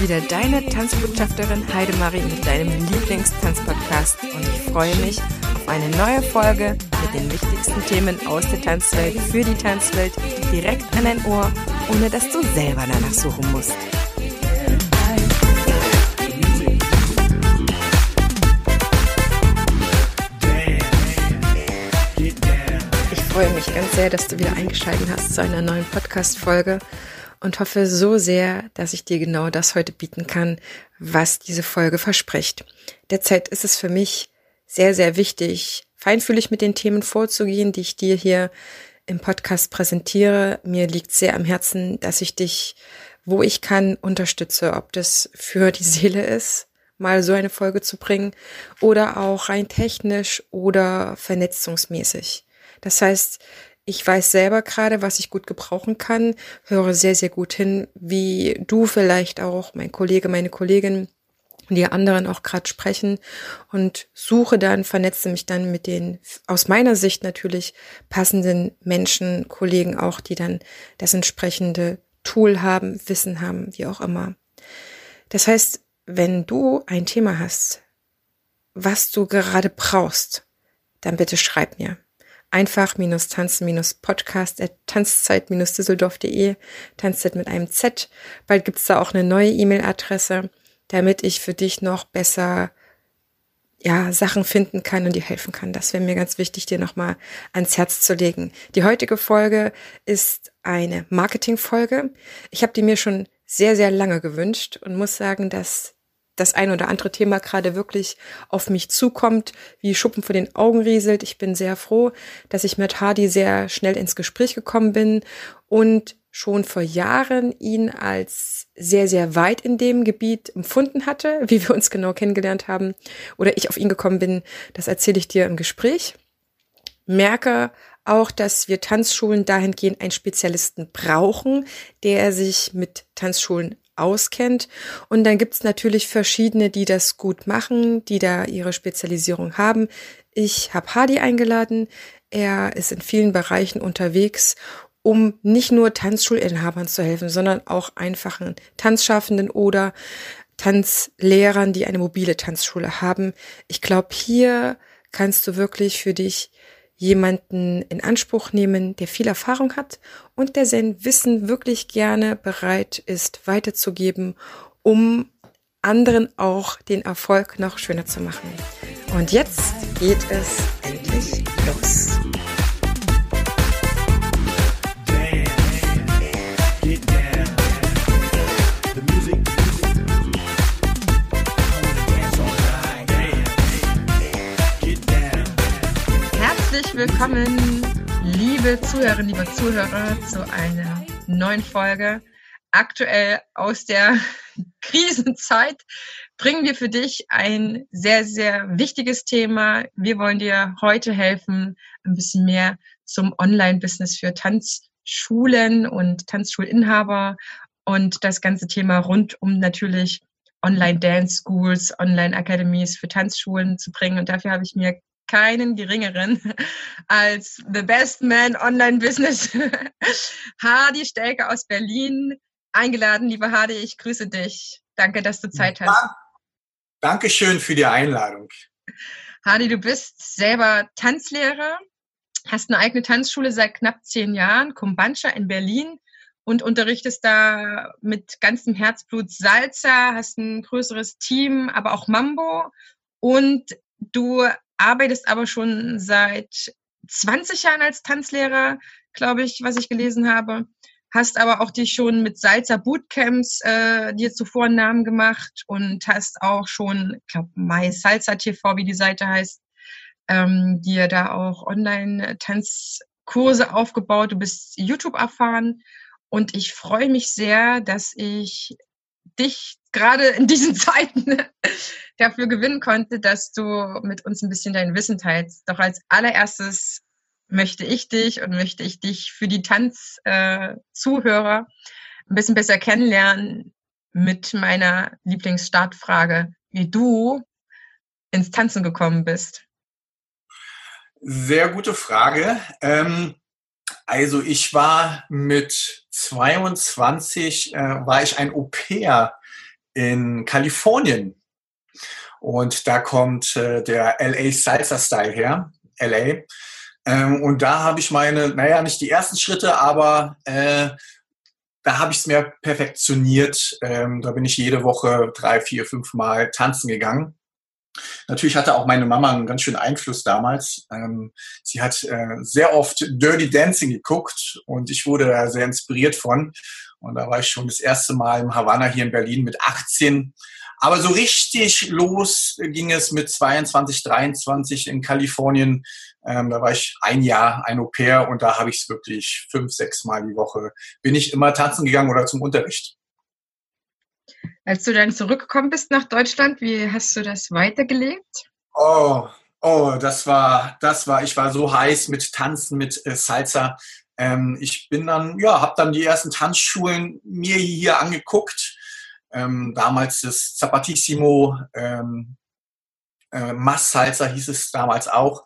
wieder deine Tanzbotschafterin Heidemarie mit deinem Lieblingstanzpodcast und ich freue mich auf eine neue Folge mit den wichtigsten Themen aus der Tanzwelt für die Tanzwelt direkt an dein Ohr, ohne dass du selber danach suchen musst. Ich freue mich ganz sehr, dass du wieder eingeschaltet hast zu einer neuen Podcast-Folge und hoffe so sehr, dass ich dir genau das heute bieten kann, was diese Folge verspricht. Derzeit ist es für mich sehr, sehr wichtig, feinfühlig mit den Themen vorzugehen, die ich dir hier im Podcast präsentiere. Mir liegt sehr am Herzen, dass ich dich, wo ich kann, unterstütze, ob das für die Seele ist, mal so eine Folge zu bringen oder auch rein technisch oder vernetzungsmäßig. Das heißt, ich weiß selber gerade, was ich gut gebrauchen kann, höre sehr, sehr gut hin, wie du vielleicht auch, mein Kollege, meine Kollegin, die anderen auch gerade sprechen und suche dann, vernetze mich dann mit den aus meiner Sicht natürlich passenden Menschen, Kollegen auch, die dann das entsprechende Tool haben, Wissen haben, wie auch immer. Das heißt, wenn du ein Thema hast, was du gerade brauchst, dann bitte schreib mir einfach-tanzen-podcast at tanzzeit-düsseldorf.de, Tanzzeit mit einem Z. Bald gibt's da auch eine neue E-Mail-Adresse, damit ich für dich noch besser ja, Sachen finden kann und dir helfen kann. Das wäre mir ganz wichtig, dir nochmal ans Herz zu legen. Die heutige Folge ist eine Marketing-Folge. Ich habe die mir schon sehr, sehr lange gewünscht und muss sagen, dass das ein oder andere Thema gerade wirklich auf mich zukommt, wie Schuppen vor den Augen rieselt. Ich bin sehr froh, dass ich mit Hardy sehr schnell ins Gespräch gekommen bin und schon vor Jahren ihn als sehr, sehr weit in dem Gebiet empfunden hatte, wie wir uns genau kennengelernt haben oder ich auf ihn gekommen bin, das erzähle ich dir im Gespräch. Merke auch, dass wir Tanzschulen dahingehend einen Spezialisten brauchen, der sich mit Tanzschulen auskennt. Und dann gibt's natürlich verschiedene, die das gut machen, die da ihre Spezialisierung haben. Ich habe Hardy eingeladen. Er ist in vielen Bereichen unterwegs, um nicht nur Tanzschulinhabern zu helfen, sondern auch einfachen Tanzschaffenden oder Tanzlehrern, die eine mobile Tanzschule haben. Ich glaube, hier kannst du wirklich für dich jemanden in Anspruch nehmen, der viel Erfahrung hat und der sein Wissen wirklich gerne bereit ist weiterzugeben, um anderen auch den Erfolg noch schöner zu machen. Und jetzt geht es endlich los. Willkommen, liebe Zuhörerinnen, liebe Zuhörer, zu einer neuen Folge. Aktuell aus der Krisenzeit bringen wir für dich ein sehr, sehr wichtiges Thema. Wir wollen dir heute helfen, ein bisschen mehr zum Online-Business für Tanzschulen und Tanzschulinhaber und das ganze Thema rund um natürlich Online-Dance Schools, Online-Academies für Tanzschulen zu bringen. Und dafür habe ich mir keinen geringeren als The Best Man Online Business, Hardy Stelke aus Berlin, eingeladen. Liebe Hardy, ich grüße dich. Danke, dass du Zeit hast. Dankeschön für die Einladung. Hardy, du bist selber Tanzlehrer, hast eine eigene Tanzschule seit knapp zehn Jahren, Kumbancha in Berlin und unterrichtest da mit ganzem Herzblut Salsa, hast ein größeres Team, aber auch Mambo und du arbeitest aber schon seit 20 Jahren als Tanzlehrer, glaube ich, was ich gelesen habe. Hast aber auch dich schon mit Salsa Bootcamps äh, dir zuvor einen Namen gemacht und hast auch schon, ich glaube, My TV, wie die Seite heißt, ähm, dir da auch Online-Tanzkurse aufgebaut. Du bist YouTube erfahren und ich freue mich sehr, dass ich dich gerade in diesen Zeiten dafür gewinnen konnte, dass du mit uns ein bisschen dein Wissen teilst. Doch als allererstes möchte ich dich und möchte ich dich für die Tanzzuhörer äh, ein bisschen besser kennenlernen mit meiner Lieblingsstartfrage, wie du ins Tanzen gekommen bist. Sehr gute Frage. Ähm, also ich war mit 22, äh, war ich ein Au-pair in Kalifornien. Und da kommt äh, der LA Salsa Style her, LA. Ähm, und da habe ich meine, naja, nicht die ersten Schritte, aber äh, da habe ich es mir perfektioniert. Ähm, da bin ich jede Woche drei, vier, fünf Mal tanzen gegangen. Natürlich hatte auch meine Mama einen ganz schönen Einfluss damals. Ähm, sie hat äh, sehr oft Dirty Dancing geguckt und ich wurde da sehr inspiriert von. Und da war ich schon das erste Mal im Havanna hier in Berlin mit 18. Aber so richtig los ging es mit 22, 23 in Kalifornien. Ähm, da war ich ein Jahr ein Au pair und da habe ich es wirklich fünf, sechs Mal die Woche. Bin ich immer tanzen gegangen oder zum Unterricht. Als du dann zurückgekommen bist nach Deutschland, wie hast du das weitergelebt? Oh, oh, das war, das war, ich war so heiß mit Tanzen, mit äh, Salsa. Ähm, ich bin dann, ja, habe dann die ersten Tanzschulen mir hier angeguckt. Ähm, damals das Zapatissimo, ähm, äh, Mass Salsa hieß es damals auch.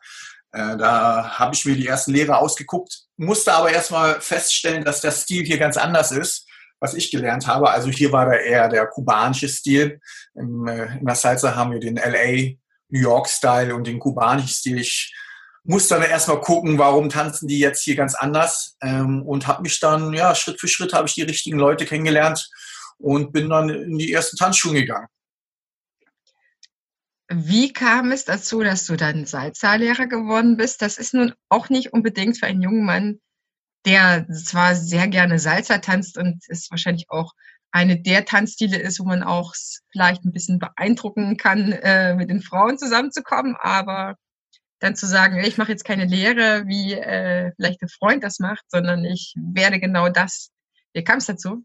Äh, da habe ich mir die ersten Lehrer ausgeguckt, musste aber erstmal feststellen, dass der Stil hier ganz anders ist was ich gelernt habe. Also hier war da eher der kubanische Stil. Im, äh, in der Salsa haben wir den LA, New York Style und den kubanischen Stil. Ich musste dann erstmal gucken, warum tanzen die jetzt hier ganz anders ähm, und habe mich dann, ja, Schritt für Schritt habe ich die richtigen Leute kennengelernt und bin dann in die ersten Tanzschulen gegangen. Wie kam es dazu, dass du dann Salsa-Lehrer geworden bist? Das ist nun auch nicht unbedingt für einen jungen Mann der zwar sehr gerne Salsa tanzt und es wahrscheinlich auch eine der Tanzstile ist, wo man auch vielleicht ein bisschen beeindrucken kann, äh, mit den Frauen zusammenzukommen, aber dann zu sagen, ich mache jetzt keine Lehre, wie äh, vielleicht ein Freund das macht, sondern ich werde genau das. Wie kam es dazu?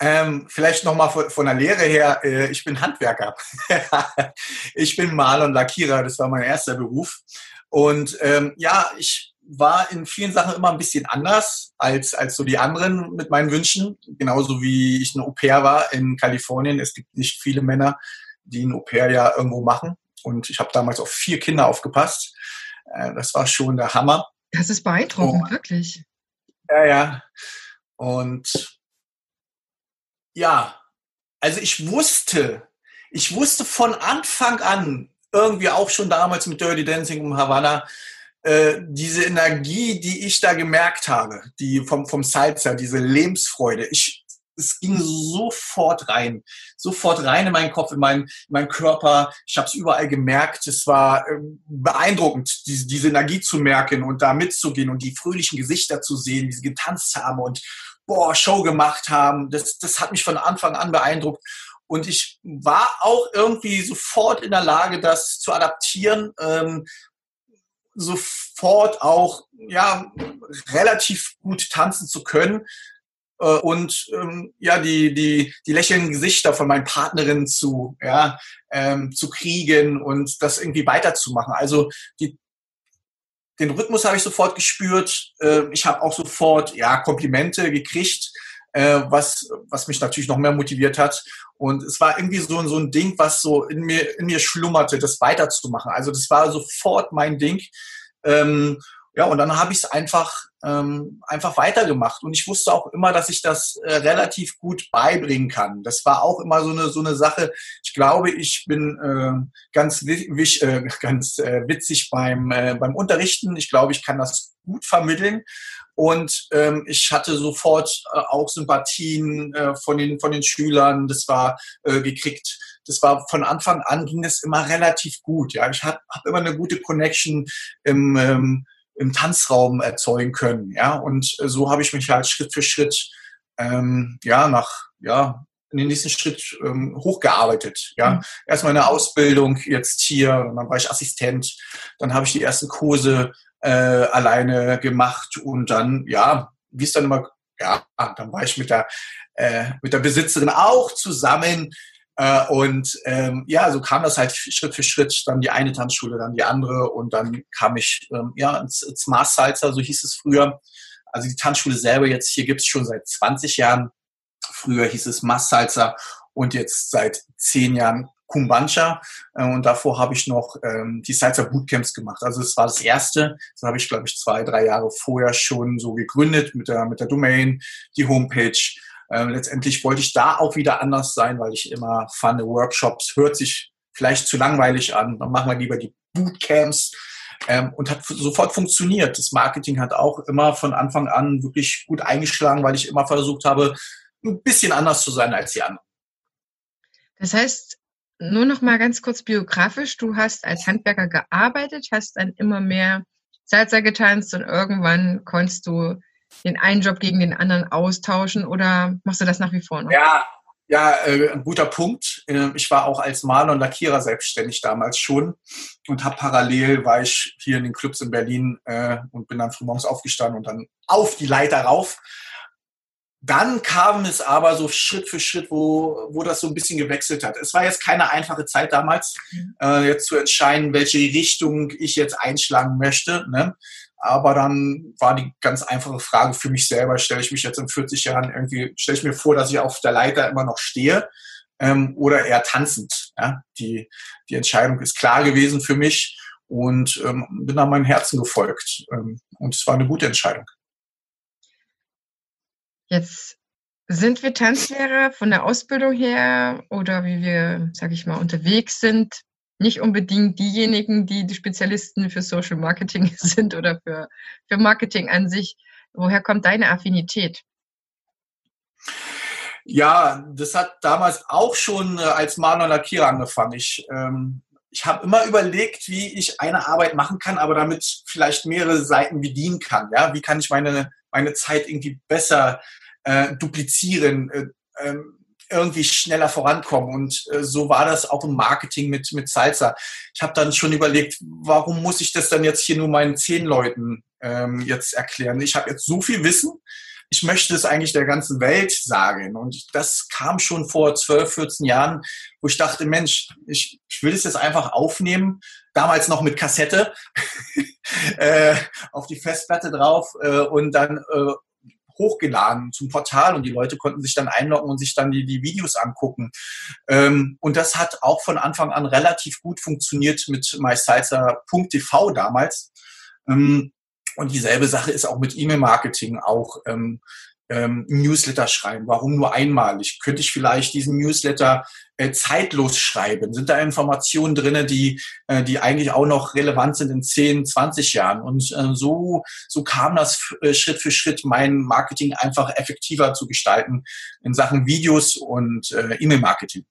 Ähm, vielleicht nochmal von, von der Lehre her, äh, ich bin Handwerker. ich bin Maler und Lackierer, das war mein erster Beruf. Und ähm, ja, ich war in vielen Sachen immer ein bisschen anders als, als so die anderen mit meinen Wünschen. Genauso wie ich ein Au-pair war in Kalifornien. Es gibt nicht viele Männer, die ein Au-pair ja irgendwo machen. Und ich habe damals auf vier Kinder aufgepasst. Äh, das war schon der Hammer. Das ist beeindruckend, Und, wirklich. Ja, ja. Und ja, also ich wusste, ich wusste von Anfang an, irgendwie auch schon damals mit Dirty Dancing um Havanna, äh, diese Energie, die ich da gemerkt habe, die vom, vom Salsa, diese Lebensfreude, ich, es ging sofort rein, sofort rein in meinen Kopf, in meinen, in meinen Körper. Ich habe es überall gemerkt. Es war äh, beeindruckend, diese, diese Energie zu merken und da mitzugehen und die fröhlichen Gesichter zu sehen, wie sie getanzt haben und boah, Show gemacht haben. Das, das hat mich von Anfang an beeindruckt. Und ich war auch irgendwie sofort in der Lage, das zu adaptieren. Ähm, sofort auch ja relativ gut tanzen zu können äh, und ähm, ja die die die lächelnden Gesichter von meinen Partnerinnen zu ja ähm, zu kriegen und das irgendwie weiterzumachen. Also die den Rhythmus habe ich sofort gespürt. Äh, ich habe auch sofort ja Komplimente gekriegt, äh, was was mich natürlich noch mehr motiviert hat. Und es war irgendwie so, so ein Ding, was so in mir, in mir schlummerte, das weiterzumachen. Also das war sofort mein Ding. Ähm, ja, und dann habe ich es einfach, ähm, einfach weitergemacht. Und ich wusste auch immer, dass ich das äh, relativ gut beibringen kann. Das war auch immer so eine, so eine Sache. Ich glaube, ich bin äh, ganz, wich, äh, ganz äh, witzig beim, äh, beim Unterrichten. Ich glaube, ich kann das gut vermitteln. Und ähm, ich hatte sofort äh, auch Sympathien äh, von, den, von den Schülern. Das war äh, gekriegt. Das war von Anfang an ging es immer relativ gut. Ja, ich habe hab immer eine gute Connection im, ähm, im Tanzraum erzeugen können. Ja, und äh, so habe ich mich halt Schritt für Schritt ähm, ja nach ja in den nächsten Schritt ähm, hochgearbeitet. Ja, mhm. erstmal eine Ausbildung jetzt hier, dann war ich Assistent, dann habe ich die ersten Kurse äh, alleine gemacht und dann, ja, wie es dann immer, ja, dann war ich mit der, äh, mit der Besitzerin auch zusammen. Äh, und ähm, ja, so kam das halt Schritt für Schritt, dann die eine Tanzschule, dann die andere und dann kam ich ähm, ja ins, ins Mars Salsa, so hieß es früher. Also die Tanzschule selber jetzt hier gibt es schon seit 20 Jahren. Früher hieß es Mars Salsa und jetzt seit zehn Jahren Kumbancha äh, und davor habe ich noch ähm, die Salsa Bootcamps gemacht. Also es war das erste. Das habe ich, glaube ich, zwei, drei Jahre vorher schon so gegründet mit der, mit der Domain, die Homepage. Ähm, letztendlich wollte ich da auch wieder anders sein, weil ich immer fand, Workshops hört sich vielleicht zu langweilig an. Dann machen wir lieber die Bootcamps. Ähm, und hat sofort funktioniert. Das Marketing hat auch immer von Anfang an wirklich gut eingeschlagen, weil ich immer versucht habe, ein bisschen anders zu sein als die anderen. Das heißt, nur noch mal ganz kurz biografisch, du hast als Handwerker gearbeitet, hast dann immer mehr Salsa getanzt und irgendwann konntest du den einen Job gegen den anderen austauschen oder machst du das nach wie vor noch? Ja, ja, äh, ein guter Punkt. Äh, ich war auch als Maler und Lackierer selbstständig damals schon und habe parallel war ich hier in den Clubs in Berlin äh, und bin dann frühmorgens aufgestanden und dann auf die Leiter rauf dann kam es aber so Schritt für Schritt, wo, wo das so ein bisschen gewechselt hat. Es war jetzt keine einfache Zeit damals, mhm. äh, jetzt zu entscheiden, welche Richtung ich jetzt einschlagen möchte. Ne? Aber dann war die ganz einfache Frage für mich selber, stelle ich mich jetzt in 40 Jahren irgendwie, stelle ich mir vor, dass ich auf der Leiter immer noch stehe ähm, oder eher tanzend. Ja? Die, die Entscheidung ist klar gewesen für mich und ähm, bin dann meinem Herzen gefolgt. Ähm, und es war eine gute Entscheidung. Jetzt sind wir Tanzlehrer von der Ausbildung her oder wie wir, sage ich mal, unterwegs sind, nicht unbedingt diejenigen, die die Spezialisten für Social Marketing sind oder für, für Marketing an sich. Woher kommt deine Affinität? Ja, das hat damals auch schon äh, als Maler Lackierer angefangen. Ich, ähm, ich habe immer überlegt, wie ich eine Arbeit machen kann, aber damit vielleicht mehrere Seiten bedienen kann. Ja, wie kann ich meine meine Zeit irgendwie besser äh, duplizieren, äh, ähm, irgendwie schneller vorankommen. Und äh, so war das auch im Marketing mit, mit Salsa. Ich habe dann schon überlegt, warum muss ich das dann jetzt hier nur meinen zehn Leuten ähm, jetzt erklären? Ich habe jetzt so viel Wissen. Ich möchte es eigentlich der ganzen Welt sagen. Und das kam schon vor 12, 14 Jahren, wo ich dachte, Mensch, ich, ich will das jetzt einfach aufnehmen. Damals noch mit Kassette. äh, auf die Festplatte drauf äh, und dann äh, hochgeladen zum Portal und die Leute konnten sich dann einloggen und sich dann die, die Videos angucken. Ähm, und das hat auch von Anfang an relativ gut funktioniert mit mysalsa.tv damals. Ähm, und dieselbe Sache ist auch mit E-Mail-Marketing auch. Ähm, ähm, Newsletter schreiben? Warum nur einmalig? Könnte ich vielleicht diesen Newsletter äh, zeitlos schreiben? Sind da Informationen drinne, die, äh, die eigentlich auch noch relevant sind in 10, 20 Jahren? Und äh, so, so kam das äh, Schritt für Schritt, mein Marketing einfach effektiver zu gestalten in Sachen Videos und äh, E-Mail-Marketing.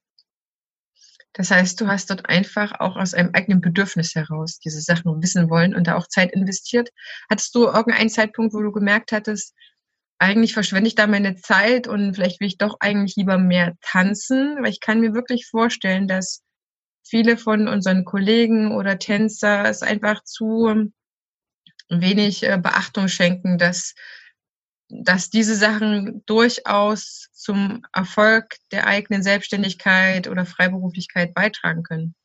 Das heißt, du hast dort einfach auch aus einem eigenen Bedürfnis heraus diese Sachen wissen wollen und da auch Zeit investiert. Hattest du irgendeinen Zeitpunkt, wo du gemerkt hattest, eigentlich verschwende ich da meine Zeit und vielleicht will ich doch eigentlich lieber mehr tanzen, weil ich kann mir wirklich vorstellen, dass viele von unseren Kollegen oder Tänzer es einfach zu wenig äh, Beachtung schenken, dass, dass diese Sachen durchaus zum Erfolg der eigenen Selbstständigkeit oder Freiberuflichkeit beitragen können.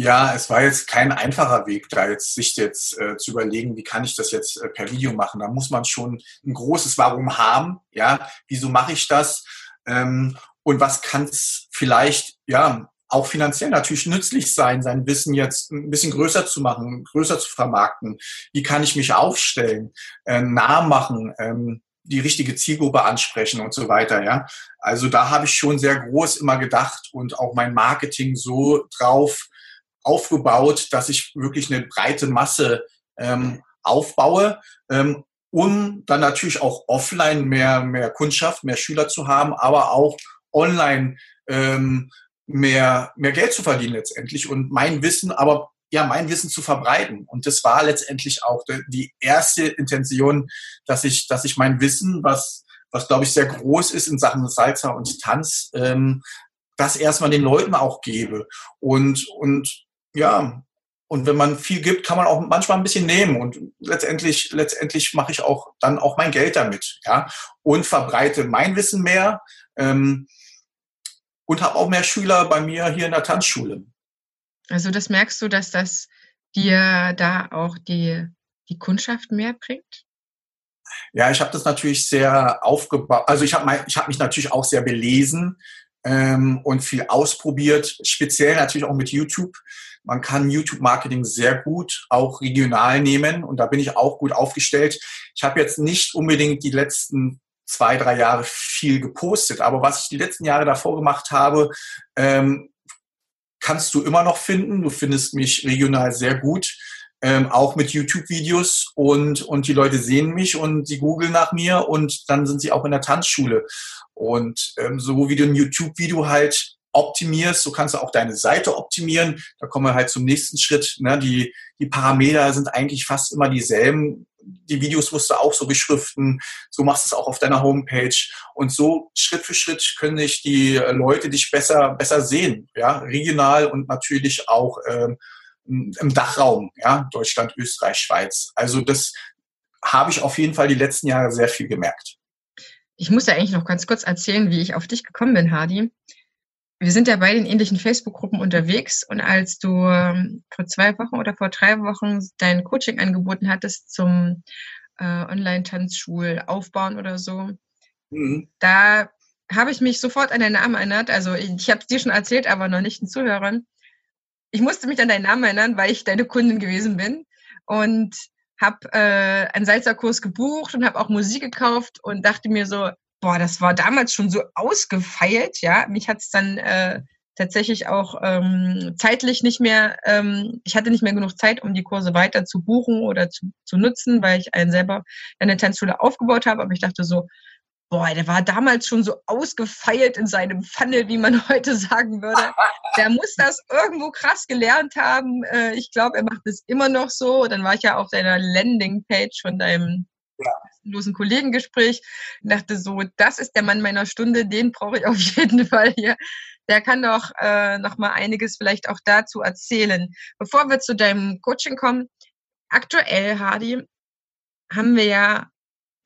Ja, es war jetzt kein einfacher Weg, da jetzt sich jetzt äh, zu überlegen, wie kann ich das jetzt äh, per Video machen. Da muss man schon ein großes Warum haben. Ja, wieso mache ich das? Ähm, und was kann es vielleicht, ja, auch finanziell natürlich nützlich sein, sein Wissen jetzt ein bisschen größer zu machen, größer zu vermarkten. Wie kann ich mich aufstellen, äh, nah machen, ähm, die richtige Zielgruppe ansprechen und so weiter, ja. Also da habe ich schon sehr groß immer gedacht und auch mein Marketing so drauf aufgebaut, dass ich wirklich eine breite Masse ähm, aufbaue, ähm, um dann natürlich auch offline mehr, mehr Kundschaft, mehr Schüler zu haben, aber auch online ähm, mehr, mehr Geld zu verdienen letztendlich und mein Wissen, aber ja, mein Wissen zu verbreiten. Und das war letztendlich auch die erste Intention, dass ich, dass ich mein Wissen, was, was glaube ich sehr groß ist in Sachen Salsa und Tanz, ähm, das erstmal den Leuten auch gebe. Und, und ja, und wenn man viel gibt, kann man auch manchmal ein bisschen nehmen. Und letztendlich, letztendlich mache ich auch dann auch mein Geld damit, ja, und verbreite mein Wissen mehr ähm, und habe auch mehr Schüler bei mir hier in der Tanzschule. Also das merkst du, dass das dir da auch die, die Kundschaft mehr bringt? Ja, ich habe das natürlich sehr aufgebaut. Also ich habe ich hab mich natürlich auch sehr belesen ähm, und viel ausprobiert, speziell natürlich auch mit YouTube. Man kann YouTube-Marketing sehr gut auch regional nehmen und da bin ich auch gut aufgestellt. Ich habe jetzt nicht unbedingt die letzten zwei, drei Jahre viel gepostet. Aber was ich die letzten Jahre davor gemacht habe, ähm, kannst du immer noch finden. Du findest mich regional sehr gut ähm, auch mit YouTube-Videos und, und die Leute sehen mich und sie googeln nach mir und dann sind sie auch in der Tanzschule. Und ähm, so wie du ein YouTube-Video halt optimierst, so kannst du auch deine Seite optimieren. Da kommen wir halt zum nächsten Schritt. Ne? Die, die Parameter sind eigentlich fast immer dieselben. Die Videos musst du auch so beschriften. So machst du es auch auf deiner Homepage. Und so Schritt für Schritt können dich die Leute dich besser, besser sehen. Ja, regional und natürlich auch ähm, im Dachraum, ja, Deutschland, Österreich, Schweiz. Also das habe ich auf jeden Fall die letzten Jahre sehr viel gemerkt. Ich muss ja eigentlich noch ganz kurz erzählen, wie ich auf dich gekommen bin, Hardy. Wir sind ja beide in ähnlichen Facebook-Gruppen unterwegs und als du ähm, vor zwei Wochen oder vor drei Wochen dein Coaching angeboten hattest zum äh, Online-Tanzschul aufbauen oder so, mhm. da habe ich mich sofort an deinen Namen erinnert. Also ich, ich habe es dir schon erzählt, aber noch nicht den Zuhörern ich musste mich an deinen Namen erinnern, weil ich deine Kundin gewesen bin und habe äh, einen Salzerkurs gebucht und habe auch Musik gekauft und dachte mir so, boah, das war damals schon so ausgefeilt, ja. Mich hat es dann äh, tatsächlich auch ähm, zeitlich nicht mehr, ähm, ich hatte nicht mehr genug Zeit, um die Kurse weiter zu buchen oder zu, zu nutzen, weil ich einen selber eine Tanzschule aufgebaut habe. Aber ich dachte so, boah, der war damals schon so ausgefeilt in seinem Funnel, wie man heute sagen würde. Der muss das irgendwo krass gelernt haben. Äh, ich glaube, er macht es immer noch so. Dann war ich ja auf deiner Landingpage von deinem kostenlosen Kollegengespräch und dachte so, das ist der Mann meiner Stunde, den brauche ich auf jeden Fall hier. Der kann doch äh, noch mal einiges vielleicht auch dazu erzählen. Bevor wir zu deinem Coaching kommen, aktuell, Hardy, haben wir ja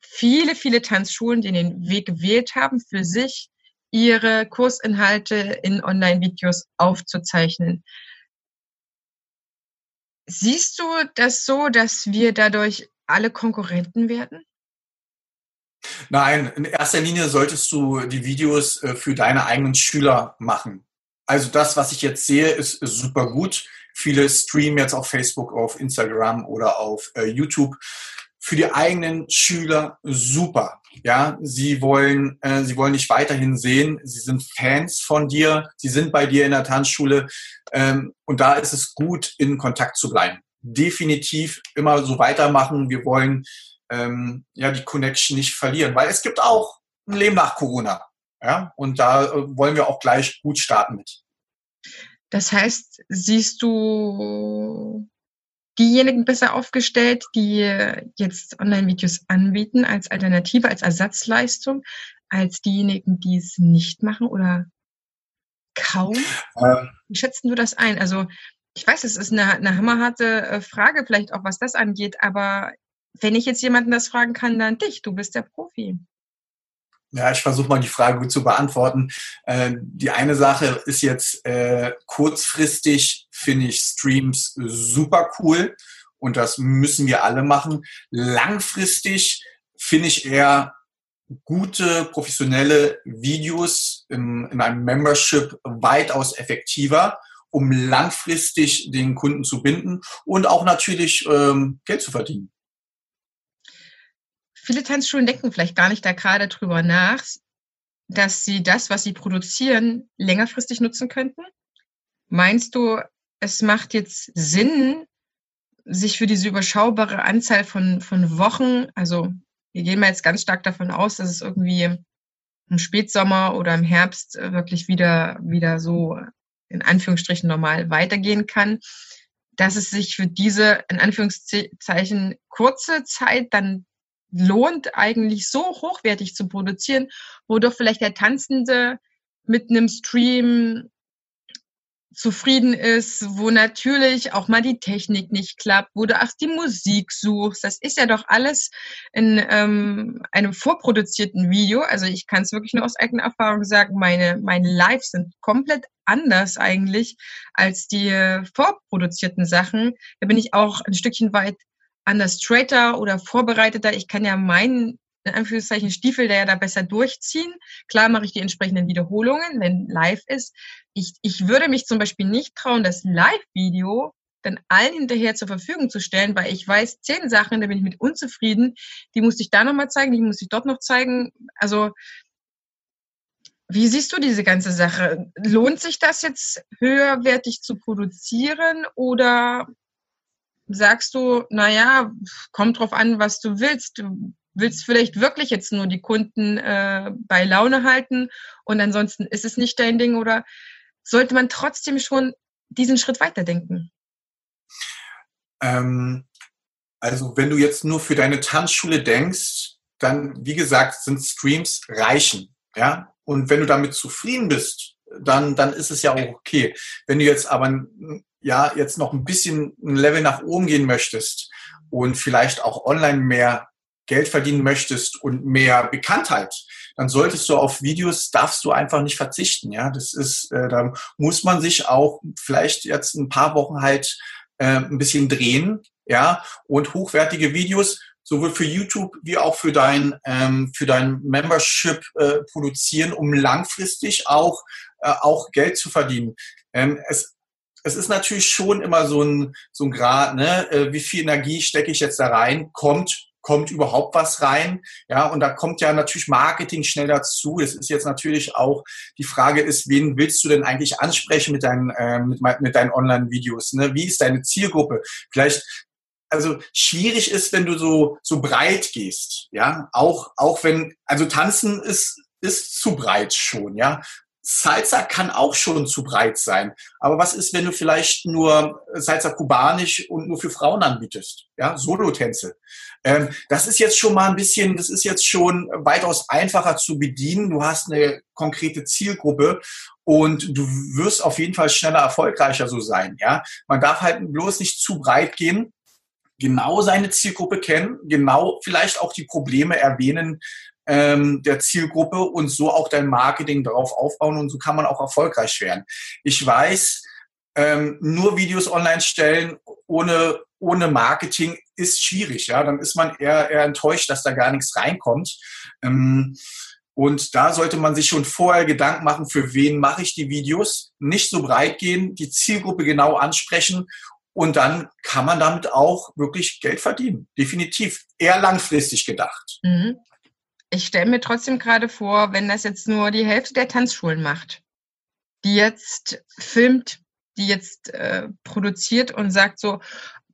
viele, viele Tanzschulen, die den Weg gewählt haben, für sich ihre Kursinhalte in Online-Videos aufzuzeichnen. Siehst du das so, dass wir dadurch alle Konkurrenten werden? Nein, in erster Linie solltest du die Videos äh, für deine eigenen Schüler machen. Also das, was ich jetzt sehe, ist, super gut. Viele streamen jetzt auf Facebook, auf Instagram oder auf äh, YouTube für die eigenen Schüler super. Ja, sie wollen, äh, sie wollen dich weiterhin sehen. Sie sind Fans von dir. Sie sind bei dir in der Tanzschule. Ähm, und da ist es gut, in Kontakt zu bleiben. Definitiv immer so weitermachen. Wir wollen ähm, ja die Connection nicht verlieren, weil es gibt auch ein Leben nach Corona. Ja, und da äh, wollen wir auch gleich gut starten mit. Das heißt, siehst du diejenigen besser aufgestellt, die jetzt Online-Videos anbieten als Alternative, als Ersatzleistung, als diejenigen, die es nicht machen oder kaum? Ähm. Wie schätzen du das ein? Also ich weiß, es ist eine, eine hammerharte äh, Frage, vielleicht auch was das angeht, aber wenn ich jetzt jemanden das fragen kann, dann dich, du bist der Profi. Ja, ich versuche mal die Frage gut zu beantworten. Äh, die eine Sache ist jetzt äh, kurzfristig finde ich Streams super cool und das müssen wir alle machen. Langfristig finde ich eher gute professionelle Videos in, in einem Membership weitaus effektiver, um langfristig den Kunden zu binden und auch natürlich ähm, Geld zu verdienen viele Tanzschulen denken vielleicht gar nicht da gerade drüber nach, dass sie das, was sie produzieren, längerfristig nutzen könnten. Meinst du, es macht jetzt Sinn, sich für diese überschaubare Anzahl von, von Wochen, also wir gehen mal jetzt ganz stark davon aus, dass es irgendwie im Spätsommer oder im Herbst wirklich wieder, wieder so in Anführungsstrichen normal weitergehen kann, dass es sich für diese in Anführungszeichen kurze Zeit dann lohnt, eigentlich so hochwertig zu produzieren, wo doch vielleicht der Tanzende mit einem Stream zufrieden ist, wo natürlich auch mal die Technik nicht klappt, wo du auch die Musik suchst. Das ist ja doch alles in ähm, einem vorproduzierten Video. Also ich kann es wirklich nur aus eigener Erfahrung sagen, meine, meine Lives sind komplett anders eigentlich als die vorproduzierten Sachen. Da bin ich auch ein Stückchen weit anders straighter oder vorbereiteter. Ich kann ja meinen, in Anführungszeichen, Stiefel, der ja da besser durchziehen. Klar mache ich die entsprechenden Wiederholungen, wenn live ist. Ich, ich würde mich zum Beispiel nicht trauen, das Live-Video dann allen hinterher zur Verfügung zu stellen, weil ich weiß, zehn Sachen, da bin ich mit unzufrieden, die muss ich da nochmal zeigen, die muss ich dort noch zeigen. Also, wie siehst du diese ganze Sache? Lohnt sich das jetzt höherwertig zu produzieren oder sagst du, naja, kommt drauf an, was du willst. Du willst vielleicht wirklich jetzt nur die Kunden äh, bei Laune halten und ansonsten ist es nicht dein Ding oder sollte man trotzdem schon diesen Schritt weiterdenken? Ähm, also wenn du jetzt nur für deine Tanzschule denkst, dann, wie gesagt, sind Streams reichen. Ja? Und wenn du damit zufrieden bist, dann, dann ist es ja auch okay. Wenn du jetzt aber ja jetzt noch ein bisschen ein Level nach oben gehen möchtest und vielleicht auch online mehr Geld verdienen möchtest und mehr Bekanntheit, dann solltest du auf Videos, darfst du einfach nicht verzichten. Ja, das ist, äh, da muss man sich auch vielleicht jetzt ein paar Wochen halt äh, ein bisschen drehen, ja, und hochwertige Videos sowohl für YouTube wie auch für dein ähm, für dein Membership äh, produzieren, um langfristig auch äh, auch Geld zu verdienen. Ähm, es es ist natürlich schon immer so ein, so ein Grad, ne? Äh, wie viel Energie stecke ich jetzt da rein? Kommt, kommt überhaupt was rein? Ja, und da kommt ja natürlich Marketing schnell dazu. Es ist jetzt natürlich auch, die Frage ist, wen willst du denn eigentlich ansprechen mit deinen, äh, mit, mit deinen Online-Videos? Ne? Wie ist deine Zielgruppe? Vielleicht also schwierig ist, wenn du so so breit gehst, ja, auch auch wenn also tanzen ist ist zu breit schon, ja. Salsa kann auch schon zu breit sein. Aber was ist, wenn du vielleicht nur Salsa kubanisch und nur für Frauen anbietest? Ja, Solotänze. Ähm, das ist jetzt schon mal ein bisschen, das ist jetzt schon weitaus einfacher zu bedienen. Du hast eine konkrete Zielgruppe und du wirst auf jeden Fall schneller erfolgreicher so sein. Ja, man darf halt bloß nicht zu breit gehen genau seine Zielgruppe kennen, genau vielleicht auch die Probleme erwähnen, ähm, der Zielgruppe und so auch dein Marketing darauf aufbauen und so kann man auch erfolgreich werden. Ich weiß, ähm, nur Videos online stellen ohne, ohne Marketing ist schwierig. Ja, dann ist man eher, eher enttäuscht, dass da gar nichts reinkommt. Ähm, und da sollte man sich schon vorher Gedanken machen, für wen mache ich die Videos, nicht so breit gehen, die Zielgruppe genau ansprechen und dann kann man damit auch wirklich Geld verdienen. Definitiv. Eher langfristig gedacht. Mhm ich stelle mir trotzdem gerade vor, wenn das jetzt nur die Hälfte der Tanzschulen macht, die jetzt filmt, die jetzt äh, produziert und sagt so,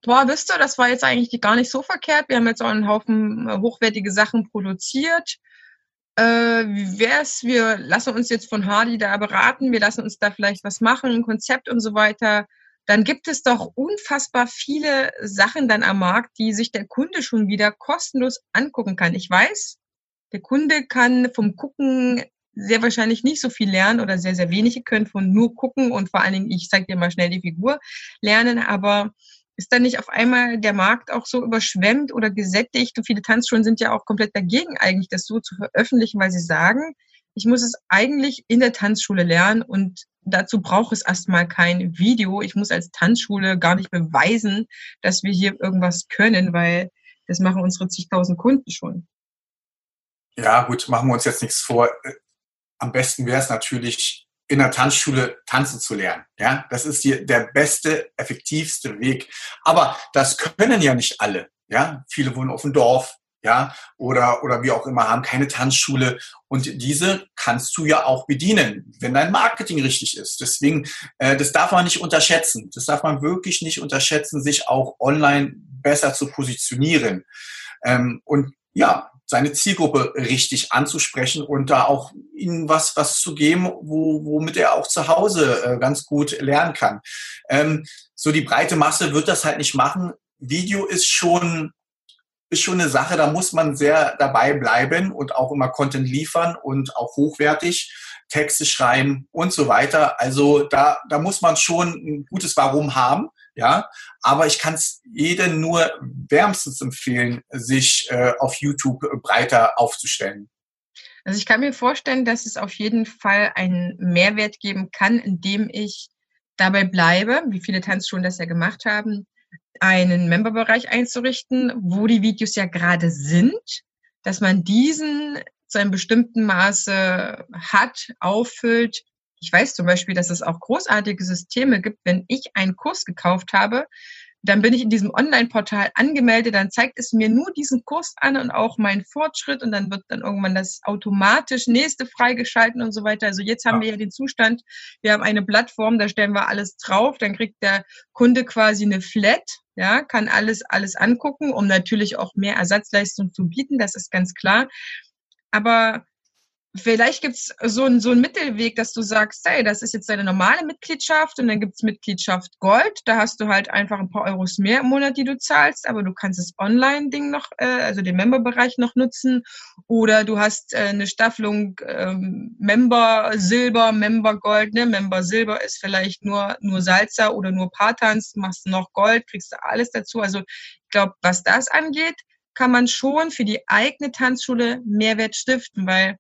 boah, wisst ihr, das war jetzt eigentlich gar nicht so verkehrt. Wir haben jetzt auch einen Haufen äh, hochwertige Sachen produziert. Äh, wie wär's? Wir lassen uns jetzt von Hardy da beraten. Wir lassen uns da vielleicht was machen, ein Konzept und so weiter. Dann gibt es doch unfassbar viele Sachen dann am Markt, die sich der Kunde schon wieder kostenlos angucken kann. Ich weiß, der Kunde kann vom Gucken sehr wahrscheinlich nicht so viel lernen oder sehr, sehr wenige können von nur gucken und vor allen Dingen, ich zeige dir mal schnell die Figur, lernen, aber ist dann nicht auf einmal der Markt auch so überschwemmt oder gesättigt? Und viele Tanzschulen sind ja auch komplett dagegen, eigentlich das so zu veröffentlichen, weil sie sagen, ich muss es eigentlich in der Tanzschule lernen und dazu braucht es erstmal kein Video. Ich muss als Tanzschule gar nicht beweisen, dass wir hier irgendwas können, weil das machen unsere zigtausend Kunden schon. Ja, gut, machen wir uns jetzt nichts vor. Am besten wäre es natürlich, in der Tanzschule tanzen zu lernen. Ja, das ist die, der beste, effektivste Weg. Aber das können ja nicht alle. Ja, viele wohnen auf dem Dorf. Ja, oder, oder wie auch immer, haben keine Tanzschule. Und diese kannst du ja auch bedienen, wenn dein Marketing richtig ist. Deswegen, äh, das darf man nicht unterschätzen. Das darf man wirklich nicht unterschätzen, sich auch online besser zu positionieren. Ähm, und ja, seine Zielgruppe richtig anzusprechen und da auch ihnen was, was zu geben, wo, womit er auch zu Hause äh, ganz gut lernen kann. Ähm, so die breite Masse wird das halt nicht machen. Video ist schon, ist schon eine Sache, da muss man sehr dabei bleiben und auch immer Content liefern und auch hochwertig. Texte schreiben und so weiter. Also da, da muss man schon ein gutes Warum haben ja. Aber ich kann es jedem nur wärmstens empfehlen, sich äh, auf YouTube breiter aufzustellen. Also ich kann mir vorstellen, dass es auf jeden Fall einen Mehrwert geben kann, indem ich dabei bleibe, wie viele Tanzschulen das ja gemacht haben, einen Memberbereich einzurichten, wo die Videos ja gerade sind, dass man diesen zu einem bestimmten Maße hat, auffüllt ich weiß zum Beispiel, dass es auch großartige Systeme gibt, wenn ich einen Kurs gekauft habe, dann bin ich in diesem Online-Portal angemeldet, dann zeigt es mir nur diesen Kurs an und auch meinen Fortschritt und dann wird dann irgendwann das automatisch nächste freigeschalten und so weiter. Also jetzt haben ja. wir ja den Zustand, wir haben eine Plattform, da stellen wir alles drauf, dann kriegt der Kunde quasi eine Flat, ja, kann alles, alles angucken, um natürlich auch mehr Ersatzleistung zu bieten, das ist ganz klar. Aber Vielleicht gibt's so, ein, so einen Mittelweg, dass du sagst, hey, das ist jetzt deine normale Mitgliedschaft und dann gibt's Mitgliedschaft Gold. Da hast du halt einfach ein paar Euros mehr im Monat, die du zahlst, aber du kannst das Online-Ding noch, äh, also den Member-Bereich noch nutzen. Oder du hast äh, eine Staffelung ähm, Member Silber, Member Gold. Ne? Member Silber ist vielleicht nur, nur Salzer oder nur Patans, machst noch Gold, kriegst du alles dazu. Also ich glaube, was das angeht, kann man schon für die eigene Tanzschule Mehrwert stiften, weil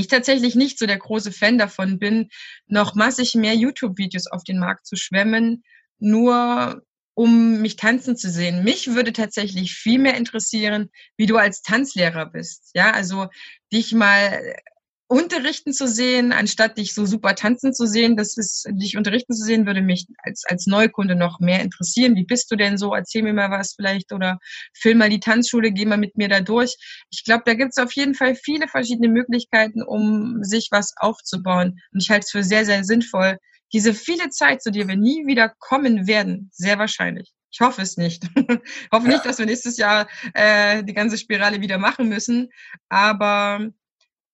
ich tatsächlich nicht so der große Fan davon bin, noch massig mehr YouTube-Videos auf den Markt zu schwemmen, nur um mich tanzen zu sehen. Mich würde tatsächlich viel mehr interessieren, wie du als Tanzlehrer bist. Ja, also dich mal unterrichten zu sehen, anstatt dich so super tanzen zu sehen. Das ist, dich unterrichten zu sehen, würde mich als, als Neukunde noch mehr interessieren. Wie bist du denn so? Erzähl mir mal was vielleicht oder film mal die Tanzschule, geh mal mit mir da durch. Ich glaube, da gibt es auf jeden Fall viele verschiedene Möglichkeiten, um sich was aufzubauen. Und ich halte es für sehr, sehr sinnvoll. Diese viele Zeit, zu der wir nie wieder kommen werden, sehr wahrscheinlich. Ich hoffe es nicht. ich hoffe ja. nicht, dass wir nächstes Jahr äh, die ganze Spirale wieder machen müssen. Aber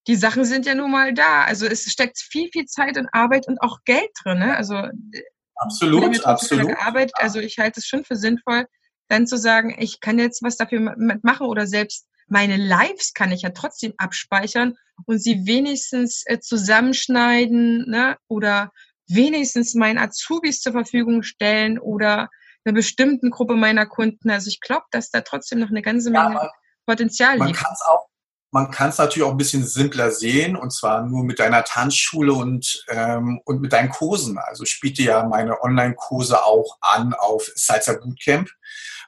die Sachen sind ja nun mal da. Also es steckt viel, viel Zeit und Arbeit und auch Geld drin. Ne? Also absolut, absolut. Arbeit, also ich halte es schon für sinnvoll, dann zu sagen, ich kann jetzt was dafür machen oder selbst meine Lives kann ich ja trotzdem abspeichern und sie wenigstens äh, zusammenschneiden ne? oder wenigstens meinen Azubis zur Verfügung stellen oder einer bestimmten Gruppe meiner Kunden. Also ich glaube, dass da trotzdem noch eine ganze Menge ja, Potenzial liegt. Man kann es auch man kann es natürlich auch ein bisschen simpler sehen, und zwar nur mit deiner Tanzschule und, ähm, und mit deinen Kursen. Also ich biete ja meine Online-Kurse auch an auf Salsa Bootcamp.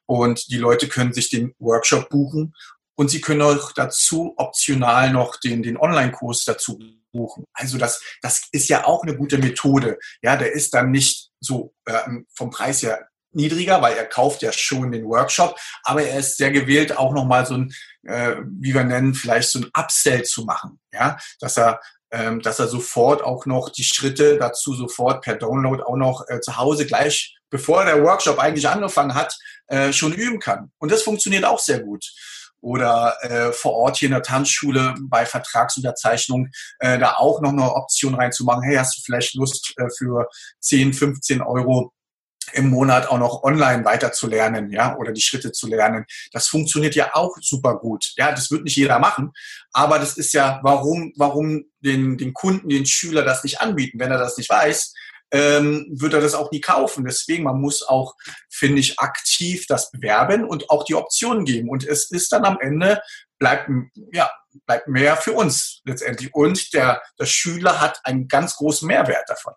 Und die Leute können sich den Workshop buchen und sie können auch dazu optional noch den, den Online-Kurs dazu buchen. Also das, das ist ja auch eine gute Methode. Ja, der ist dann nicht so äh, vom Preis her niedriger, weil er kauft ja schon den Workshop, aber er ist sehr gewählt, auch nochmal so ein, äh, wie wir nennen, vielleicht so ein Upsell zu machen, ja, dass er ähm, dass er sofort auch noch die Schritte dazu sofort per Download auch noch äh, zu Hause gleich, bevor der Workshop eigentlich angefangen hat, äh, schon üben kann. Und das funktioniert auch sehr gut oder äh, vor Ort hier in der Tanzschule bei Vertragsunterzeichnung äh, da auch noch eine Option reinzumachen. Hey, hast du vielleicht Lust äh, für 10, 15 Euro im Monat auch noch online weiterzulernen, ja, oder die Schritte zu lernen. Das funktioniert ja auch super gut. Ja, das wird nicht jeder machen, aber das ist ja, warum, warum den, den Kunden, den Schüler das nicht anbieten, wenn er das nicht weiß, ähm, wird er das auch nie kaufen. Deswegen, man muss auch, finde ich, aktiv das bewerben und auch die Optionen geben. Und es ist dann am Ende, bleibt, ja, bleibt mehr für uns letztendlich. Und der, der Schüler hat einen ganz großen Mehrwert davon.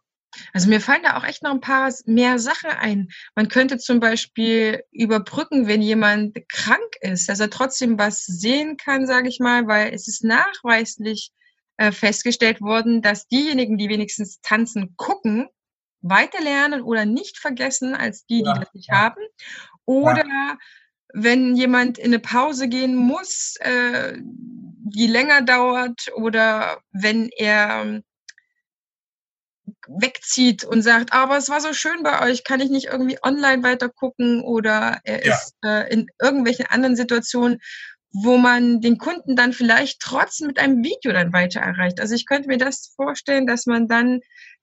Also mir fallen da auch echt noch ein paar mehr Sachen ein. Man könnte zum Beispiel überbrücken, wenn jemand krank ist, dass er trotzdem was sehen kann, sage ich mal, weil es ist nachweislich äh, festgestellt worden, dass diejenigen, die wenigstens tanzen gucken, weiter lernen oder nicht vergessen als die, ja. die das nicht haben. Oder ja. wenn jemand in eine Pause gehen muss, äh, die länger dauert, oder wenn er wegzieht und sagt, aber es war so schön bei euch, kann ich nicht irgendwie online weiter gucken oder er ja. ist äh, in irgendwelchen anderen Situationen, wo man den Kunden dann vielleicht trotzdem mit einem Video dann weiter erreicht. Also ich könnte mir das vorstellen, dass man dann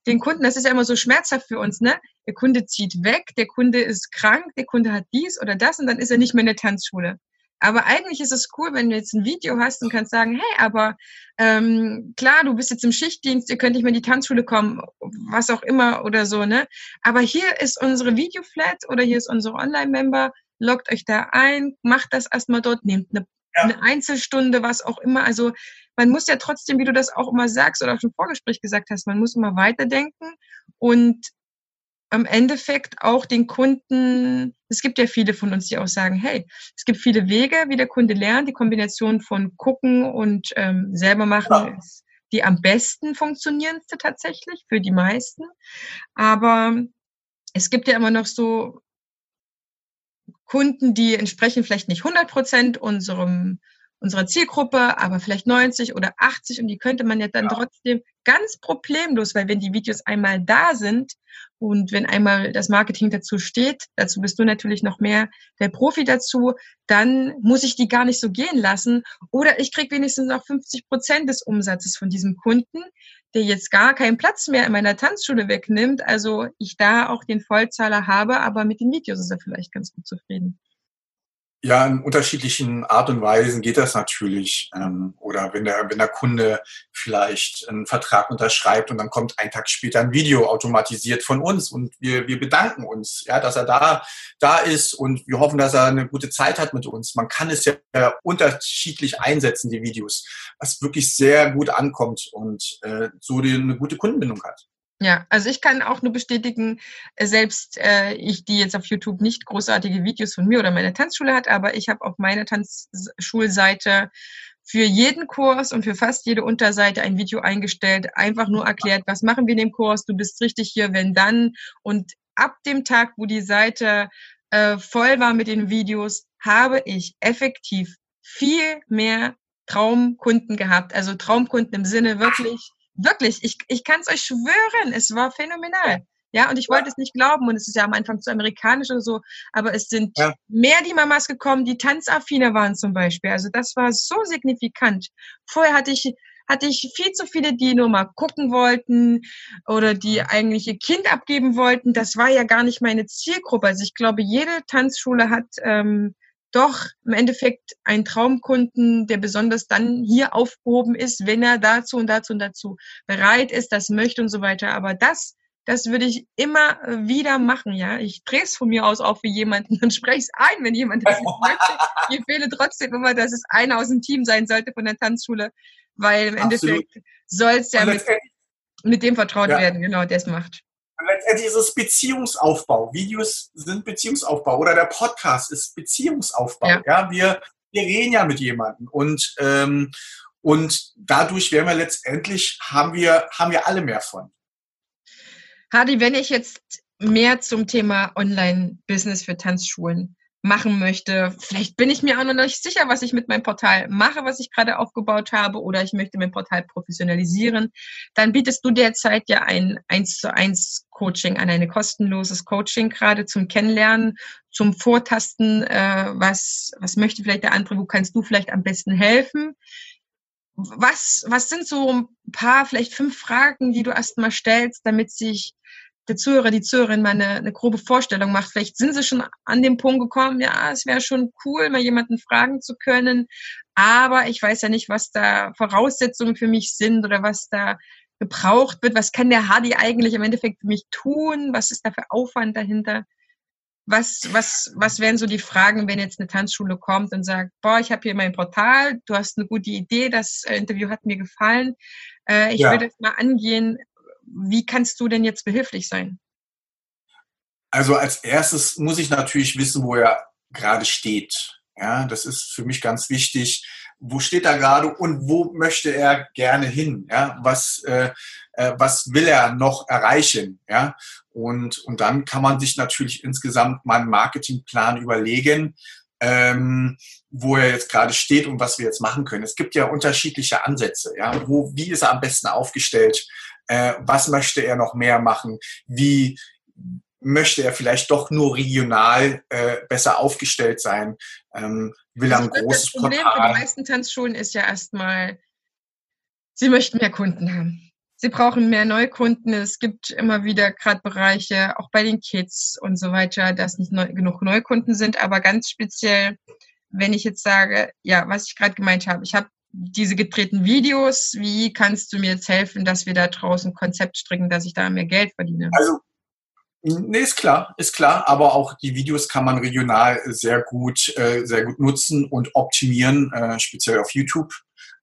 den Kunden, das ist ja immer so schmerzhaft für uns, ne? Der Kunde zieht weg, der Kunde ist krank, der Kunde hat dies oder das und dann ist er nicht mehr in der Tanzschule. Aber eigentlich ist es cool, wenn du jetzt ein Video hast und kannst sagen, hey, aber ähm, klar, du bist jetzt im Schichtdienst, ihr könnt nicht mehr in die Tanzschule kommen, was auch immer oder so, ne? Aber hier ist unsere Videoflat oder hier ist unsere Online-Member, loggt euch da ein, macht das erstmal dort, nehmt eine, ja. eine Einzelstunde, was auch immer. Also man muss ja trotzdem, wie du das auch immer sagst oder auch im Vorgespräch gesagt hast, man muss immer weiterdenken und am Endeffekt auch den Kunden, es gibt ja viele von uns, die auch sagen, hey, es gibt viele Wege, wie der Kunde lernt. Die Kombination von gucken und ähm, selber machen ist die am besten funktionierendste tatsächlich für die meisten. Aber es gibt ja immer noch so Kunden, die entsprechen vielleicht nicht 100 Prozent unserem unserer Zielgruppe, aber vielleicht 90 oder 80 und die könnte man ja dann ja. trotzdem ganz problemlos, weil wenn die Videos einmal da sind und wenn einmal das Marketing dazu steht, dazu bist du natürlich noch mehr der Profi dazu, dann muss ich die gar nicht so gehen lassen oder ich krieg wenigstens noch 50 Prozent des Umsatzes von diesem Kunden, der jetzt gar keinen Platz mehr in meiner Tanzschule wegnimmt, also ich da auch den Vollzahler habe, aber mit den Videos ist er vielleicht ganz gut zufrieden. Ja, in unterschiedlichen Art und Weisen geht das natürlich. Ähm, oder wenn der, wenn der Kunde vielleicht einen Vertrag unterschreibt und dann kommt ein Tag später ein Video automatisiert von uns und wir, wir bedanken uns, ja, dass er da, da ist und wir hoffen, dass er eine gute Zeit hat mit uns. Man kann es ja unterschiedlich einsetzen, die Videos, was wirklich sehr gut ankommt und äh, so eine gute Kundenbindung hat. Ja, also ich kann auch nur bestätigen, äh, selbst äh, ich, die jetzt auf YouTube nicht großartige Videos von mir oder meiner Tanzschule hat, aber ich habe auf meiner Tanzschulseite für jeden Kurs und für fast jede Unterseite ein Video eingestellt, einfach nur erklärt, was machen wir in dem Kurs, du bist richtig hier, wenn dann. Und ab dem Tag, wo die Seite äh, voll war mit den Videos, habe ich effektiv viel mehr Traumkunden gehabt. Also Traumkunden im Sinne wirklich Wirklich, ich, ich kann es euch schwören, es war phänomenal. Ja, und ich wollte es nicht glauben und es ist ja am Anfang zu amerikanisch oder so, aber es sind ja. mehr die Mamas gekommen, die tanzaffiner waren zum Beispiel. Also das war so signifikant. Vorher hatte ich hatte ich viel zu viele, die nur mal gucken wollten oder die eigentlich ihr Kind abgeben wollten. Das war ja gar nicht meine Zielgruppe. Also ich glaube, jede Tanzschule hat ähm, doch im Endeffekt ein Traumkunden, der besonders dann hier aufgehoben ist, wenn er dazu und dazu und dazu bereit ist, das möchte und so weiter. Aber das, das würde ich immer wieder machen, ja. Ich drehe es von mir aus auch für jemanden und spreche es ein, wenn jemand das nicht möchte. Ich empfehle trotzdem immer, dass es einer aus dem Team sein sollte von der Tanzschule, weil im Absolut. Endeffekt soll es ja mit, mit dem vertraut ja. werden, genau, der es macht letztendlich ist es Beziehungsaufbau. Videos sind Beziehungsaufbau oder der Podcast ist Beziehungsaufbau. Ja, ja wir, wir reden ja mit jemandem und, ähm, und dadurch werden wir letztendlich, haben wir, haben wir alle mehr von. Hadi, wenn ich jetzt mehr zum Thema Online-Business für Tanzschulen machen möchte. Vielleicht bin ich mir auch noch nicht sicher, was ich mit meinem Portal mache, was ich gerade aufgebaut habe, oder ich möchte mein Portal professionalisieren. Dann bietest du derzeit ja ein 1 zu 1 Coaching an, ein kostenloses Coaching gerade zum Kennenlernen, zum Vortasten, äh, was, was möchte vielleicht der andere, wo kannst du vielleicht am besten helfen. Was, was sind so ein paar, vielleicht fünf Fragen, die du erstmal stellst, damit sich der Zuhörer, die Zuhörerin mal eine, eine grobe Vorstellung macht. Vielleicht sind sie schon an den Punkt gekommen, ja, es wäre schon cool, mal jemanden fragen zu können, aber ich weiß ja nicht, was da Voraussetzungen für mich sind oder was da gebraucht wird. Was kann der Hardy eigentlich im Endeffekt für mich tun? Was ist da für Aufwand dahinter? Was, was, was wären so die Fragen, wenn jetzt eine Tanzschule kommt und sagt, boah, ich habe hier mein Portal, du hast eine gute Idee, das äh, Interview hat mir gefallen, äh, ich ja. würde es mal angehen, wie kannst du denn jetzt behilflich sein? Also als erstes muss ich natürlich wissen, wo er gerade steht. Ja, das ist für mich ganz wichtig. Wo steht er gerade und wo möchte er gerne hin? Ja, was, äh, äh, was will er noch erreichen? Ja, und, und dann kann man sich natürlich insgesamt mal einen Marketingplan überlegen, ähm, wo er jetzt gerade steht und was wir jetzt machen können. Es gibt ja unterschiedliche Ansätze. Ja, wo, wie ist er am besten aufgestellt? Äh, was möchte er noch mehr machen, wie möchte er vielleicht doch nur regional äh, besser aufgestellt sein, ähm, will er ein großes Das Problem Portal. für die meisten Tanzschulen ist ja erstmal, sie möchten mehr Kunden haben. Sie brauchen mehr Neukunden. Es gibt immer wieder gerade Bereiche, auch bei den Kids und so weiter, dass nicht neu, genug Neukunden sind. Aber ganz speziell, wenn ich jetzt sage, ja, was ich gerade gemeint habe, ich habe diese gedrehten Videos, wie kannst du mir jetzt helfen, dass wir da draußen Konzept stricken, dass ich da mehr Geld verdiene? Also, nee, ist klar, ist klar, aber auch die Videos kann man regional sehr gut, äh, sehr gut nutzen und optimieren, äh, speziell auf YouTube.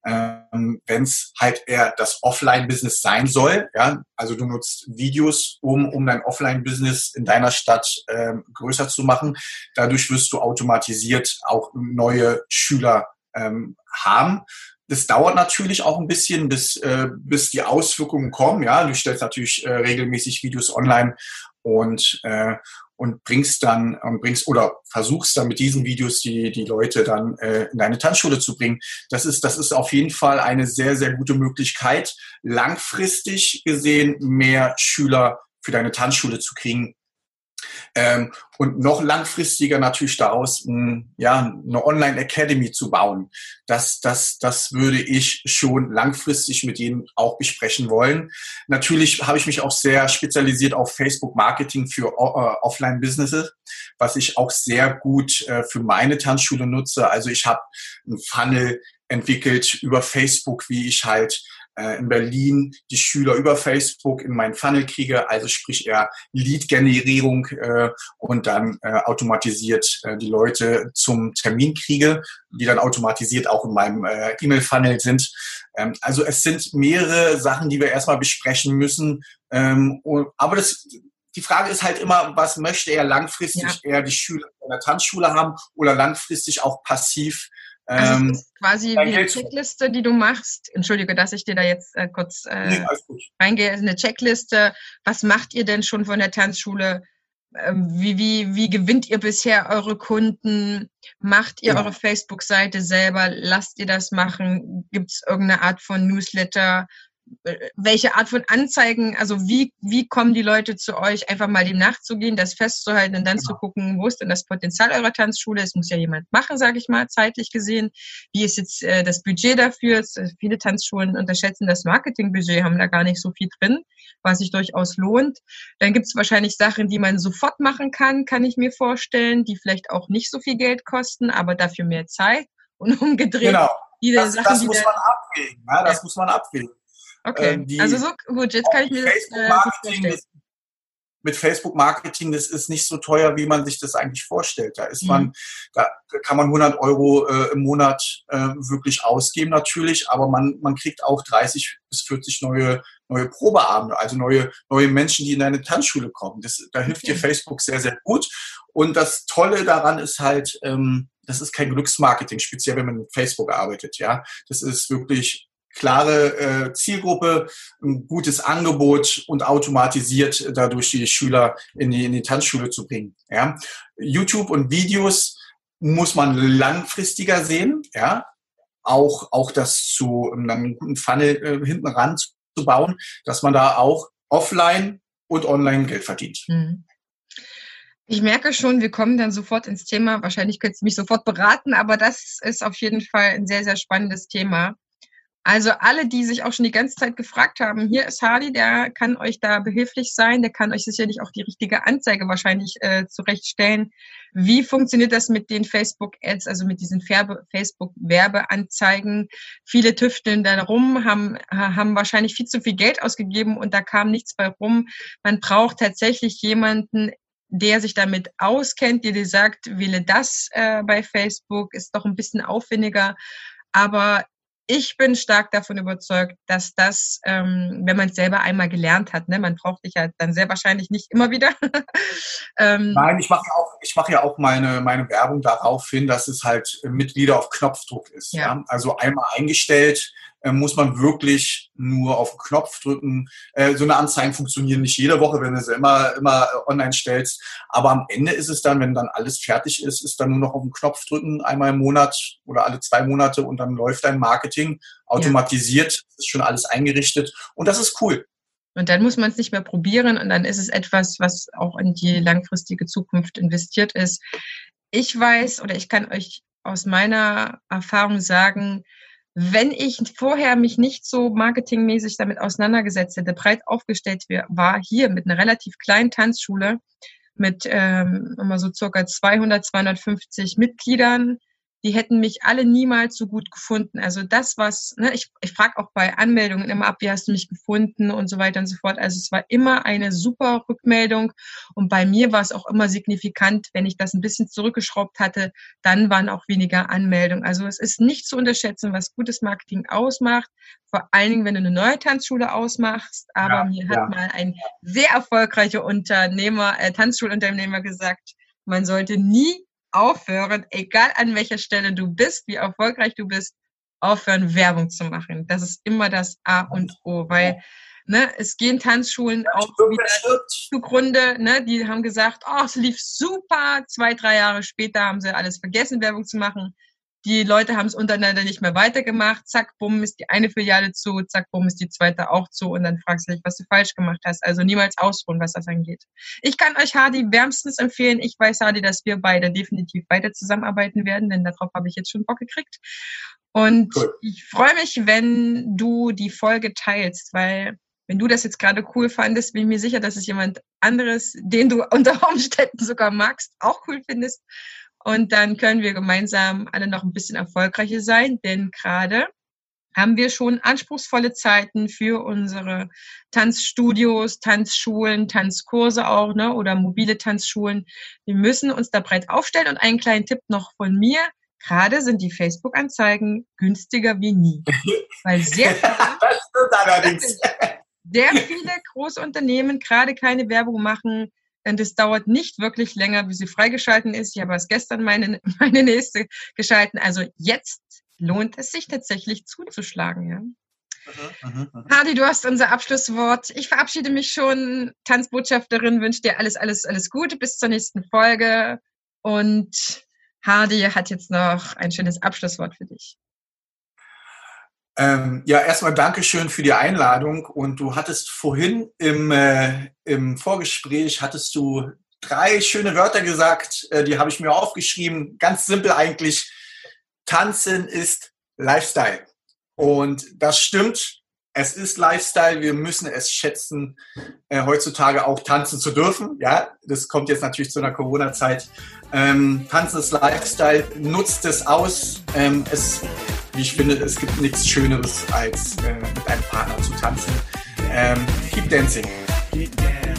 Ähm, Wenn es halt eher das Offline-Business sein soll, ja, also du nutzt Videos, um, um dein Offline-Business in deiner Stadt ähm, größer zu machen. Dadurch wirst du automatisiert auch neue Schüler ähm, haben. das dauert natürlich auch ein bisschen, bis, äh, bis die Auswirkungen kommen. Ja, du stellst natürlich äh, regelmäßig Videos online und, äh, und bringst dann und bringst oder versuchst dann mit diesen Videos die, die Leute dann äh, in deine Tanzschule zu bringen. Das ist, das ist auf jeden Fall eine sehr, sehr gute Möglichkeit, langfristig gesehen mehr Schüler für deine Tanzschule zu kriegen, ähm, und noch langfristiger natürlich daraus ein, ja, eine Online-Academy zu bauen. Das, das, das würde ich schon langfristig mit Ihnen auch besprechen wollen. Natürlich habe ich mich auch sehr spezialisiert auf Facebook-Marketing für uh, Offline-Businesses, was ich auch sehr gut äh, für meine Tanzschule nutze. Also ich habe ein Funnel entwickelt über Facebook, wie ich halt äh, in Berlin die Schüler über Facebook in meinen Funnel kriege, also sprich eher Lead-Generierung äh, und dann äh, automatisiert äh, die Leute zum Termin kriege, die dann automatisiert auch in meinem äh, E-Mail-Funnel sind. Ähm, also es sind mehrere Sachen, die wir erstmal besprechen müssen. Ähm, und, aber das, die Frage ist halt immer, was möchte er langfristig ja. eher die Schüler in der Tanzschule haben oder langfristig auch passiv also ähm, quasi wie eine Checkliste, die du machst. Entschuldige, dass ich dir da jetzt äh, kurz äh, nee, reingehe. Eine Checkliste. Was macht ihr denn schon von der Tanzschule? Ähm, wie, wie, wie gewinnt ihr bisher eure Kunden? Macht ihr ja. eure Facebook-Seite selber? Lasst ihr das machen? Gibt es irgendeine Art von Newsletter? Welche Art von Anzeigen, also wie, wie kommen die Leute zu euch, einfach mal dem nachzugehen, das festzuhalten und dann genau. zu gucken, wo ist denn das Potenzial eurer Tanzschule? Es muss ja jemand machen, sage ich mal, zeitlich gesehen. Wie ist jetzt äh, das Budget dafür? Äh, viele Tanzschulen unterschätzen das Marketingbudget, haben da gar nicht so viel drin, was sich durchaus lohnt. Dann gibt es wahrscheinlich Sachen, die man sofort machen kann, kann ich mir vorstellen, die vielleicht auch nicht so viel Geld kosten, aber dafür mehr Zeit. Und umgedreht. Genau. Das, Sachen, das muss man abwägen. Ja, das ja. muss man abwägen. Okay, ähm, die, also so gut, jetzt kann ich mir das, äh, mit Facebook Marketing, das ist nicht so teuer, wie man sich das eigentlich vorstellt. Da ist mhm. man, da kann man 100 Euro äh, im Monat äh, wirklich ausgeben natürlich, aber man, man kriegt auch 30 bis 40 neue, neue Probeabende, also neue, neue Menschen, die in eine Tanzschule kommen. Das, da hilft okay. dir Facebook sehr, sehr gut. Und das Tolle daran ist halt, ähm, das ist kein Glücksmarketing, speziell wenn man mit Facebook arbeitet. Ja, das ist wirklich klare äh, Zielgruppe, ein gutes Angebot und automatisiert dadurch die Schüler in die, in die Tanzschule zu bringen. Ja. YouTube und Videos muss man langfristiger sehen, ja. Auch, auch das zu einem guten Funnel äh, hinten ran zu bauen, dass man da auch offline und online Geld verdient. Mhm. Ich merke schon, wir kommen dann sofort ins Thema. Wahrscheinlich könntest du mich sofort beraten, aber das ist auf jeden Fall ein sehr, sehr spannendes Thema. Also alle, die sich auch schon die ganze Zeit gefragt haben, hier ist Hardy, der kann euch da behilflich sein, der kann euch sicherlich auch die richtige Anzeige wahrscheinlich äh, zurechtstellen. Wie funktioniert das mit den Facebook-Ads, also mit diesen Facebook-Werbeanzeigen? Viele tüfteln da rum, haben, haben wahrscheinlich viel zu viel Geld ausgegeben und da kam nichts bei rum. Man braucht tatsächlich jemanden, der sich damit auskennt, der dir sagt, wähle das äh, bei Facebook, ist doch ein bisschen aufwendiger. Aber ich bin stark davon überzeugt, dass das, ähm, wenn man es selber einmal gelernt hat, ne, man braucht dich ja dann sehr wahrscheinlich nicht immer wieder. ähm, Nein, ich mache ja auch, ich mache ja auch meine, meine Werbung darauf hin, dass es halt Mitglieder auf Knopfdruck ist. Ja. ja? Also einmal eingestellt, muss man wirklich nur auf den Knopf drücken. Äh, so eine Anzeigen funktionieren nicht jede Woche, wenn du sie immer, immer äh, online stellst. Aber am Ende ist es dann, wenn dann alles fertig ist, ist dann nur noch auf den Knopf drücken, einmal im Monat oder alle zwei Monate und dann läuft dein Marketing automatisiert, ja. ist schon alles eingerichtet und das ist cool. Und dann muss man es nicht mehr probieren und dann ist es etwas, was auch in die langfristige Zukunft investiert ist. Ich weiß oder ich kann euch aus meiner Erfahrung sagen, wenn ich vorher mich nicht so marketingmäßig damit auseinandergesetzt hätte, breit aufgestellt war, hier mit einer relativ kleinen Tanzschule, mit ähm, immer so circa 200, 250 Mitgliedern, die hätten mich alle niemals so gut gefunden. Also das, was, ne, ich, ich frage auch bei Anmeldungen immer ab, wie hast du mich gefunden und so weiter und so fort. Also es war immer eine super Rückmeldung und bei mir war es auch immer signifikant, wenn ich das ein bisschen zurückgeschraubt hatte, dann waren auch weniger Anmeldungen. Also es ist nicht zu unterschätzen, was gutes Marketing ausmacht, vor allen Dingen, wenn du eine neue Tanzschule ausmachst. Aber ja, mir hat ja. mal ein sehr erfolgreicher Unternehmer, äh, Tanzschulunternehmer gesagt, man sollte nie aufhören, egal an welcher Stelle du bist, wie erfolgreich du bist, aufhören, Werbung zu machen. Das ist immer das A und O, weil ne, es gehen Tanzschulen auch wieder zugrunde. Ne, die haben gesagt, oh, es lief super. Zwei, drei Jahre später haben sie alles vergessen, Werbung zu machen. Die Leute haben es untereinander nicht mehr weitergemacht. Zack, bumm, ist die eine Filiale zu. Zack, bumm, ist die zweite auch zu. Und dann fragst du dich, was du falsch gemacht hast. Also niemals ausruhen, was das angeht. Ich kann euch Hardy wärmstens empfehlen. Ich weiß, Hardy, dass wir beide definitiv weiter zusammenarbeiten werden, denn darauf habe ich jetzt schon Bock gekriegt. Und cool. ich freue mich, wenn du die Folge teilst, weil wenn du das jetzt gerade cool fandest, bin ich mir sicher, dass es jemand anderes, den du unter Umständen sogar magst, auch cool findest. Und dann können wir gemeinsam alle noch ein bisschen erfolgreicher sein, denn gerade haben wir schon anspruchsvolle Zeiten für unsere Tanzstudios, Tanzschulen, Tanzkurse auch, ne, oder mobile Tanzschulen. Wir müssen uns da breit aufstellen. Und einen kleinen Tipp noch von mir. Gerade sind die Facebook-Anzeigen günstiger wie nie. Weil sehr viele, sehr viele große Unternehmen gerade keine Werbung machen. Denn das dauert nicht wirklich länger, bis sie freigeschalten ist. Ich habe erst gestern meine, meine nächste geschalten. Also jetzt lohnt es sich tatsächlich zuzuschlagen. Ja? Mhm, mhm, Hardy, du hast unser Abschlusswort. Ich verabschiede mich schon. Tanzbotschafterin wünsche dir alles, alles, alles Gute bis zur nächsten Folge. Und Hardy hat jetzt noch ein schönes Abschlusswort für dich. Ähm, ja, erstmal Dankeschön für die Einladung. Und du hattest vorhin im, äh, im Vorgespräch, hattest du drei schöne Wörter gesagt, äh, die habe ich mir aufgeschrieben. Ganz simpel eigentlich. Tanzen ist Lifestyle. Und das stimmt. Es ist Lifestyle. Wir müssen es schätzen, äh, heutzutage auch tanzen zu dürfen. Ja, das kommt jetzt natürlich zu einer Corona-Zeit. Ähm, tanzen ist Lifestyle. Nutzt es aus. Ähm, es wie ich finde, es gibt nichts Schöneres, als äh, mit einem Partner zu tanzen. Ähm, keep dancing. Keep dancing.